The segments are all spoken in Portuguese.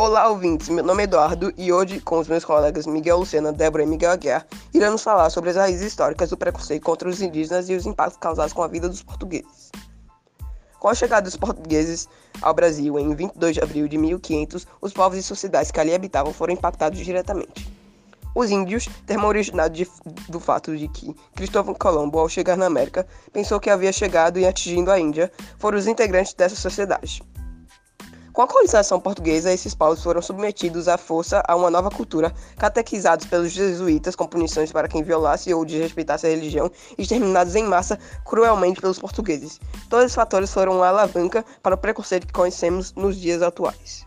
Olá, ouvintes. Meu nome é Eduardo e hoje, com os meus colegas Miguel Lucena, Débora e Miguel Aguiar, iremos falar sobre as raízes históricas do preconceito contra os indígenas e os impactos causados com a vida dos portugueses. Com a chegada dos portugueses ao Brasil em 22 de abril de 1500, os povos e sociedades que ali habitavam foram impactados diretamente. Os índios, termo originado de, do fato de que Cristóvão Colombo, ao chegar na América, pensou que havia chegado e atingindo a Índia, foram os integrantes dessa sociedade. Com a colonização portuguesa, esses povos foram submetidos à força a uma nova cultura, catequizados pelos jesuítas com punições para quem violasse ou desrespeitasse a religião, e exterminados em massa cruelmente pelos portugueses. Todos esses fatores foram uma alavanca para o preconceito que conhecemos nos dias atuais.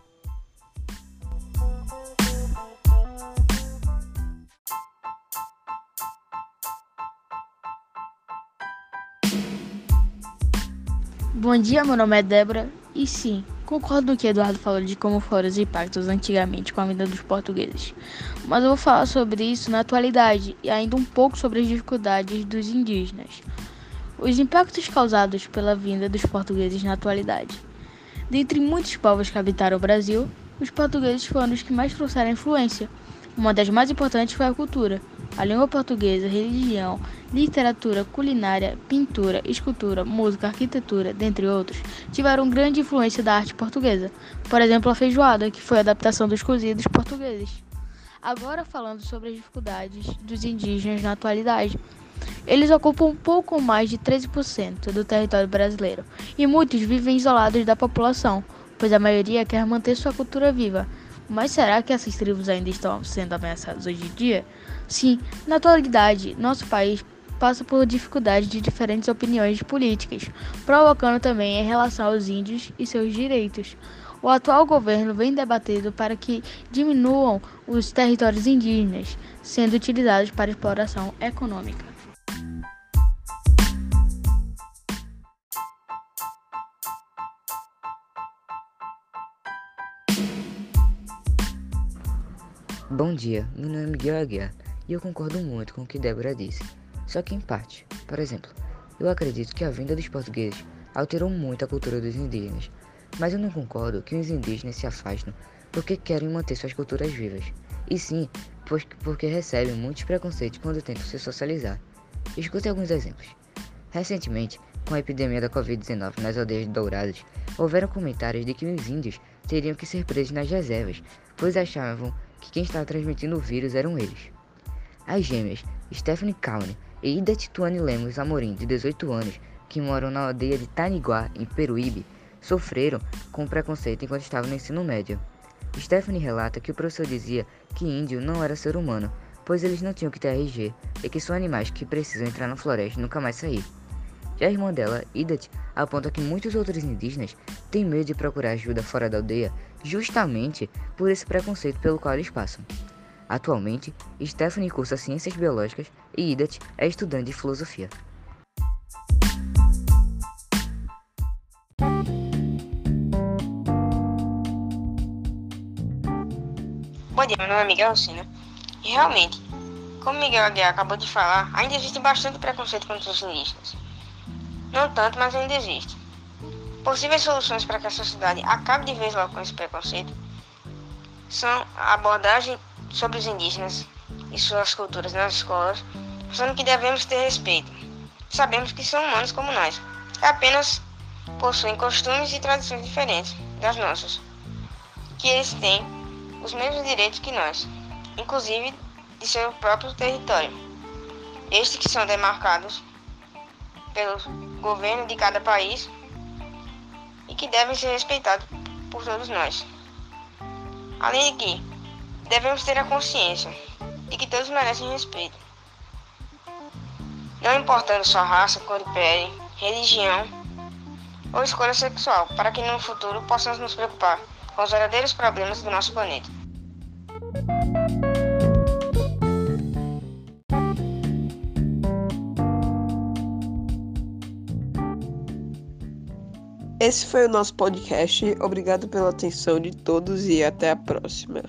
Bom dia, meu nome é Débora e sim, concordo no que Eduardo falou de como foram os impactos antigamente com a vinda dos portugueses, mas eu vou falar sobre isso na atualidade e ainda um pouco sobre as dificuldades dos indígenas. Os impactos causados pela vinda dos portugueses na atualidade. Dentre muitos povos que habitaram o Brasil, os portugueses foram os que mais trouxeram influência. Uma das mais importantes foi a cultura. A língua portuguesa, religião, literatura, culinária, pintura, escultura, música, arquitetura, dentre outros, tiveram grande influência da arte portuguesa. Por exemplo, a feijoada, que foi a adaptação dos cozidos portugueses. Agora falando sobre as dificuldades dos indígenas na atualidade. Eles ocupam um pouco mais de 13% do território brasileiro e muitos vivem isolados da população, pois a maioria quer manter sua cultura viva. Mas será que essas tribos ainda estão sendo ameaçadas hoje em dia? Sim, na atualidade, nosso país passa por dificuldades de diferentes opiniões políticas, provocando também em relação aos índios e seus direitos. O atual governo vem debatendo para que diminuam os territórios indígenas, sendo utilizados para exploração econômica. Bom dia, meu nome é Miguel Aguiar e eu concordo muito com o que Débora disse. Só que em parte. Por exemplo, eu acredito que a vinda dos portugueses alterou muito a cultura dos indígenas, mas eu não concordo que os indígenas se afastam porque querem manter suas culturas vivas, e sim porque recebem muitos preconceitos quando tentam se socializar. Escute alguns exemplos. Recentemente, com a epidemia da Covid-19 nas aldeias douradas, houveram comentários de que os índios teriam que ser presos nas reservas, pois achavam que quem estava transmitindo o vírus eram eles. As gêmeas Stephanie Kaune e Ida Tituane Lemos Amorim, de 18 anos, que moram na aldeia de Taniguá, em Peruíbe, sofreram com preconceito enquanto estavam no ensino médio. Stephanie relata que o professor dizia que índio não era ser humano, pois eles não tinham que ter RG e que são animais que precisam entrar na floresta e nunca mais sair. Já a irmã dela, Idat, aponta que muitos outros indígenas têm medo de procurar ajuda fora da aldeia justamente por esse preconceito pelo qual eles passam. Atualmente, Stephanie cursa Ciências Biológicas e Idat é estudante de Filosofia. Bom dia, meu nome é Miguel Alcina. E realmente, como Miguel Aguiar acabou de falar, ainda existe bastante preconceito contra os indígenas. Não tanto, mas ainda existe. Possíveis soluções para que a sociedade acabe de vez logo com esse preconceito são a abordagem sobre os indígenas e suas culturas nas escolas, mostrando que devemos ter respeito. Sabemos que são humanos como nós, apenas possuem costumes e tradições diferentes das nossas, que eles têm os mesmos direitos que nós, inclusive de seu próprio território. Estes que são demarcados pelo governo de cada país e que devem ser respeitados por todos nós. Além de que devemos ter a consciência de que todos merecem respeito. Não importando sua raça, cor de pele, religião ou escolha sexual, para que no futuro possamos nos preocupar com os verdadeiros problemas do nosso planeta. Esse foi o nosso podcast. Obrigado pela atenção de todos e até a próxima.